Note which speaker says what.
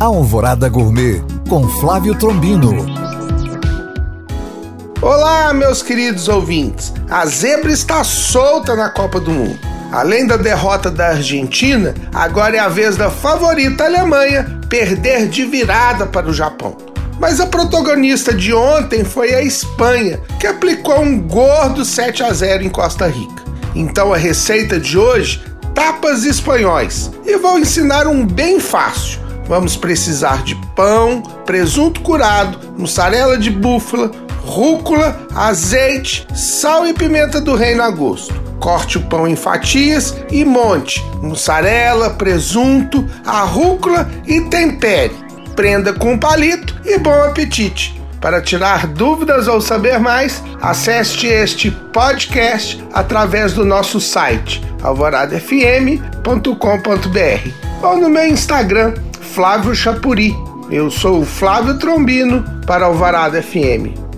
Speaker 1: Alvorada Gourmet com Flávio Trombino.
Speaker 2: Olá, meus queridos ouvintes. A zebra está solta na Copa do Mundo. Além da derrota da Argentina, agora é a vez da favorita Alemanha perder de virada para o Japão. Mas a protagonista de ontem foi a Espanha, que aplicou um gordo 7 a 0 em Costa Rica. Então a receita de hoje tapas espanhóis e vou ensinar um bem fácil. Vamos precisar de pão, presunto curado, mussarela de búfala, rúcula, azeite, sal e pimenta do reino a gosto. Corte o pão em fatias e monte mussarela, presunto, a rúcula e tempere. Prenda com palito e bom apetite. Para tirar dúvidas ou saber mais, acesse este podcast através do nosso site alvoradafm.com.br ou no meu Instagram, Flávio Chapuri. Eu sou o Flávio Trombino para Alvorada FM.